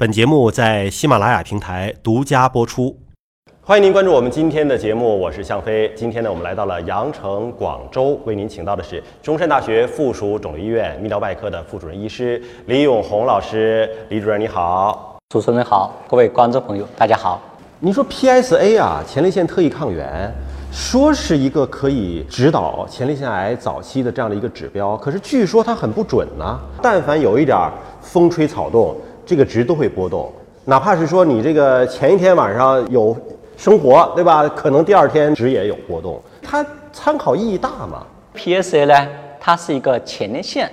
本节目在喜马拉雅平台独家播出。欢迎您关注我们今天的节目，我是向飞。今天呢，我们来到了羊城广州，为您请到的是中山大学附属肿瘤医院泌尿外科的副主任医师李永红老师。李主任你好，主持人好，各位观众朋友大家好。您说 PSA 啊，前列腺特异抗原，说是一个可以指导前列腺癌早期的这样的一个指标，可是据说它很不准呢。但凡有一点风吹草动，这个值都会波动。哪怕是说你这个前一天晚上有。生活对吧？可能第二天值也有波动，它参考意义大吗？PSA 呢？它是一个前列腺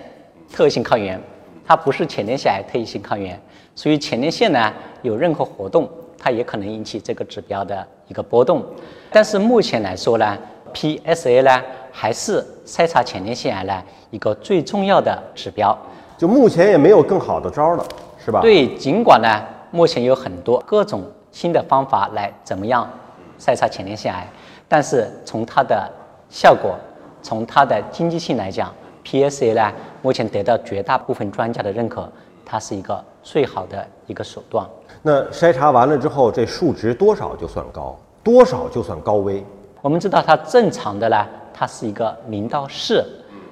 特异性抗原，它不是前列腺癌特异性抗原，所以前列腺呢有任何活动，它也可能引起这个指标的一个波动。但是目前来说呢，PSA 呢还是筛查前列腺癌呢一个最重要的指标。就目前也没有更好的招了，是吧？对，尽管呢目前有很多各种。新的方法来怎么样筛查前列腺癌？但是从它的效果，从它的经济性来讲，PSA 呢，目前得到绝大部分专家的认可，它是一个最好的一个手段。那筛查完了之后，这数值多少就算高？多少就算高危？我们知道它正常的呢，它是一个零到四，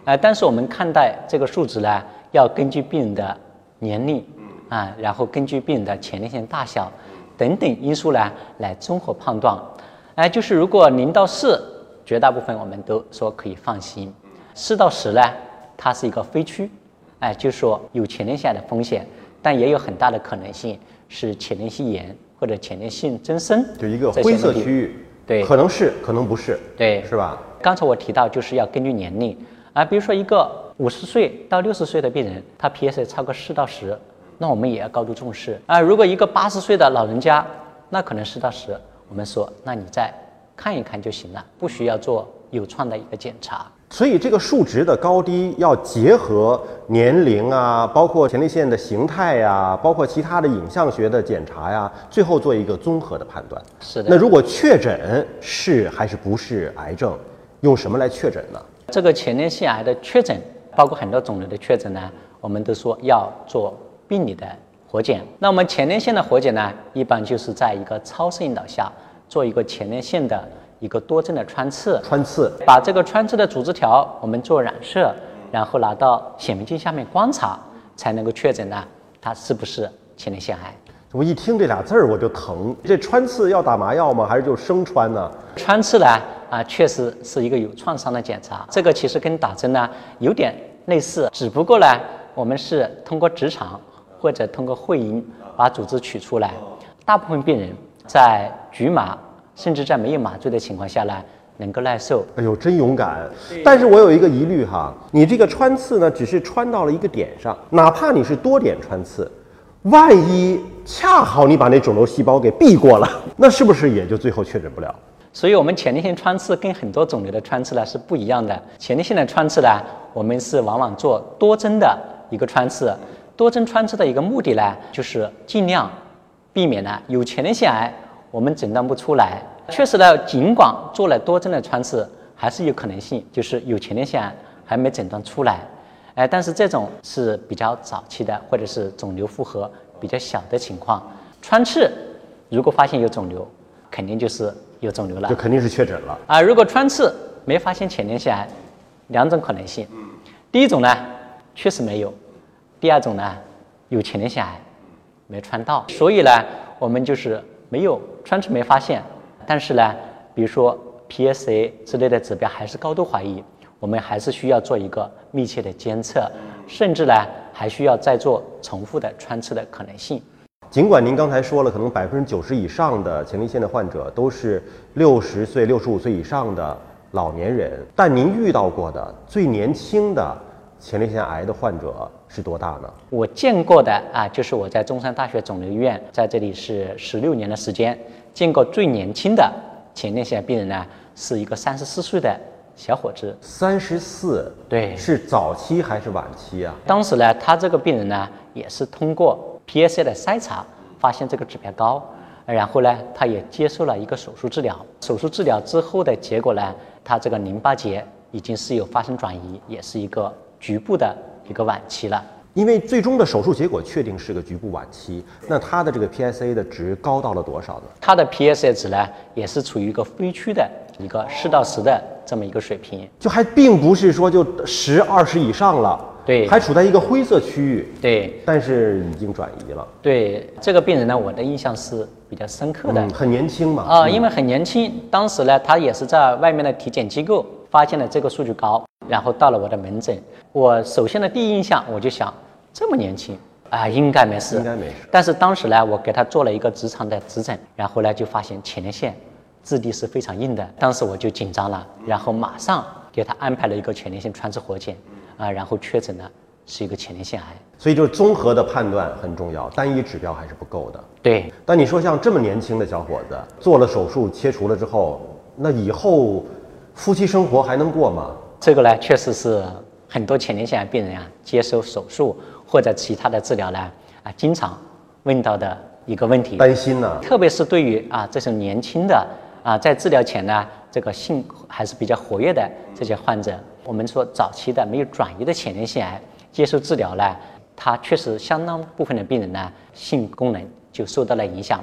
呃，但是我们看待这个数值呢，要根据病人的年龄啊，然后根据病人的前列腺大小。等等因素呢，来综合判断。哎，就是如果零到四，绝大部分我们都说可以放心；四到十呢，它是一个非区，哎，就是说有前列腺的风险，但也有很大的可能性是前列腺炎或者前列腺增生，就一个灰色区域。对，可能是，可能不是。对，是吧？刚才我提到就是要根据年龄啊，比如说一个五十岁到六十岁的病人，他 PSA 超过四到十。那我们也要高度重视啊！如果一个八十岁的老人家，那可能四到十，我们说，那你再看一看就行了，不需要做有创的一个检查。所以这个数值的高低要结合年龄啊，包括前列腺的形态呀，包括其他的影像学的检查呀，最后做一个综合的判断。是的。那如果确诊是还是不是癌症，用什么来确诊呢？这个前列腺癌的确诊，包括很多肿瘤的确诊呢，我们都说要做。病理的活检，那我们前列腺的活检呢，一般就是在一个超声引导下做一个前列腺的一个多针的穿刺，穿刺，把这个穿刺的组织条我们做染色，然后拿到显微镜下面观察，才能够确诊呢，它是不是前列腺癌。我一听这俩字儿我就疼，这穿刺要打麻药吗？还是就生穿呢？穿刺呢，啊，确实是一个有创伤的检查，这个其实跟打针呢有点类似，只不过呢，我们是通过直肠。或者通过会阴把组织取出来，大部分病人在局麻甚至在没有麻醉的情况下呢，能够耐受。哎呦，真勇敢！但是我有一个疑虑哈，你这个穿刺呢，只是穿到了一个点上，哪怕你是多点穿刺，万一恰好你把那肿瘤细胞给避过了，那是不是也就最后确诊不了？所以，我们前列腺穿刺跟很多肿瘤的穿刺呢是不一样的。前列腺的穿刺呢，我们是往往做多针的一个穿刺。多针穿刺的一个目的呢，就是尽量避免呢有前列腺癌，我们诊断不出来。确实呢，尽管做了多针的穿刺，还是有可能性，就是有前列腺癌还没诊断出来。哎，但是这种是比较早期的，或者是肿瘤负荷比较小的情况。穿刺如果发现有肿瘤，肯定就是有肿瘤了，就肯定是确诊了啊。如果穿刺没发现前列腺癌，两种可能性。第一种呢，确实没有。第二种呢，有前列腺癌没穿到，所以呢，我们就是没有穿刺没发现，但是呢，比如说 PSA 之类的指标还是高度怀疑，我们还是需要做一个密切的监测，甚至呢，还需要再做重复的穿刺的可能性。尽管您刚才说了，可能百分之九十以上的前列腺的患者都是六十岁、六十五岁以上的老年人，但您遇到过的最年轻的前列腺癌的患者。是多大呢？我见过的啊，就是我在中山大学肿瘤医院，在这里是十六年的时间，见过最年轻的前列腺病人呢，是一个三十四岁的小伙子。三十四，对，是早期还是晚期啊？当时呢，他这个病人呢，也是通过 PSA 的筛查发现这个指标高，然后呢，他也接受了一个手术治疗。手术治疗之后的结果呢，他这个淋巴结已经是有发生转移，也是一个局部的。一个晚期了，因为最终的手术结果确定是个局部晚期，那他的这个 PSA 的值高到了多少呢？它的 PSA 值呢，也是处于一个非区的一个四到十的这么一个水平。就还并不是说就十、二十以上了，对还处在一个灰色区域，对但是已经转移了，对，这个病人呢，我的印象是比较深刻的。嗯，很年轻嘛，啊、因为很年轻，当时呢，他也是在外面的体检机构发现了这个数据高，然后到了我的门诊。我首先的第一印象，我就想，这么年轻啊、应该没事，应该没事但是当时呢，我给他做了一个直肠的指诊，然后呢，就发现前列腺质地是非常硬的，当时我就紧张了，然后马上给他安排了一个前列腺穿刺活检，啊、然后确诊了是一个前列腺癌。所以就是综合的判断很重要，单一指标还是不够的。对，但你说像这么年轻的小伙子做了手术切除了之后，那以后夫妻生活还能过吗？这个呢，确实是很多前列腺癌病人啊接受手术或者其他的治疗呢啊，经常问到的一个问题。担心呢？特别是对于啊这种年轻的啊在治疗前呢这个性还是比较活跃的这些患者，我们说早期的没有转移的前列腺癌接受治疗呢，它确实相当部分的病人呢性功能就受到了影响。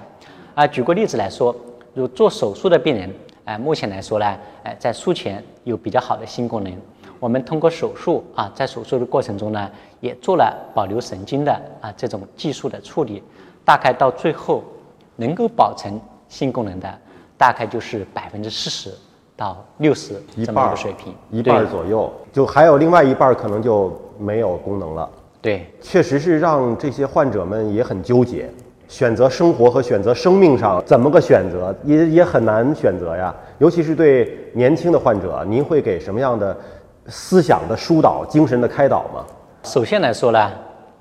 啊，举个例子来说，如做手术的病人，哎、目前来说呢，哎、在术前有比较好的性功能。我们通过手术啊，在手术的过程中呢，也做了保留神经的啊这种技术的处理，大概到最后能够保存性功能的，大概就是百分之四十到六十这么一个水平，一半儿左右，就还有另外一半儿可能就没有功能了。对确实是让这些患者们也很纠结，选择生活和选择生命上怎么个选择，也也很难选择呀。尤其是对年轻的患者，您会给什么样的思想的疏导、精神的开导吗？首先来说呢，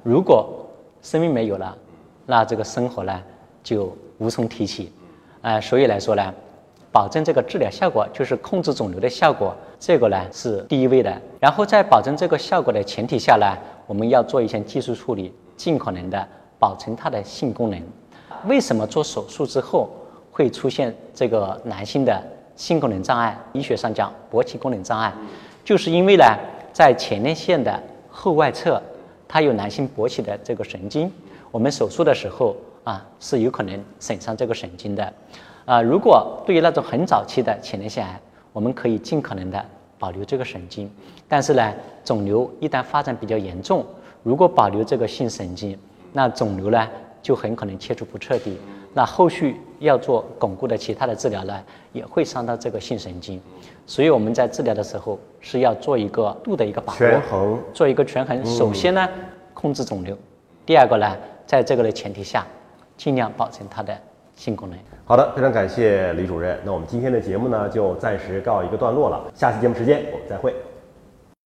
如果生命没有了，那这个生活呢就无从提起。呃，所以来说呢，保证这个治疗效果，就是控制肿瘤的效果，这个呢是第一位的。然后在保证这个效果的前提下呢，我们要做一些技术处理，尽可能的保存它的性功能。为什么做手术之后会出现这个男性的性功能障碍？医学上讲勃起功能障碍，就是因为呢，在前列腺的后外侧，它有男性勃起的这个神经，我们手术的时候啊是有可能损伤这个神经的。啊，如果对于那种很早期的前列腺癌，我们可以尽可能的保留这个神经，但是呢，肿瘤一旦发展比较严重，如果保留这个性神经，那肿瘤呢就很可能切除不彻底，那后续要做巩固的其他的治疗呢，也会伤到这个性神经，所以我们在治疗的时候是要做一个度的一个把握，权衡做一个权衡。首先呢，控制肿瘤；第二个呢，在这个的前提下，尽量保证它的性功能。好的，非常感谢李主任。那我们今天的节目呢，就暂时告一个段落了。下期节目时间我们再会。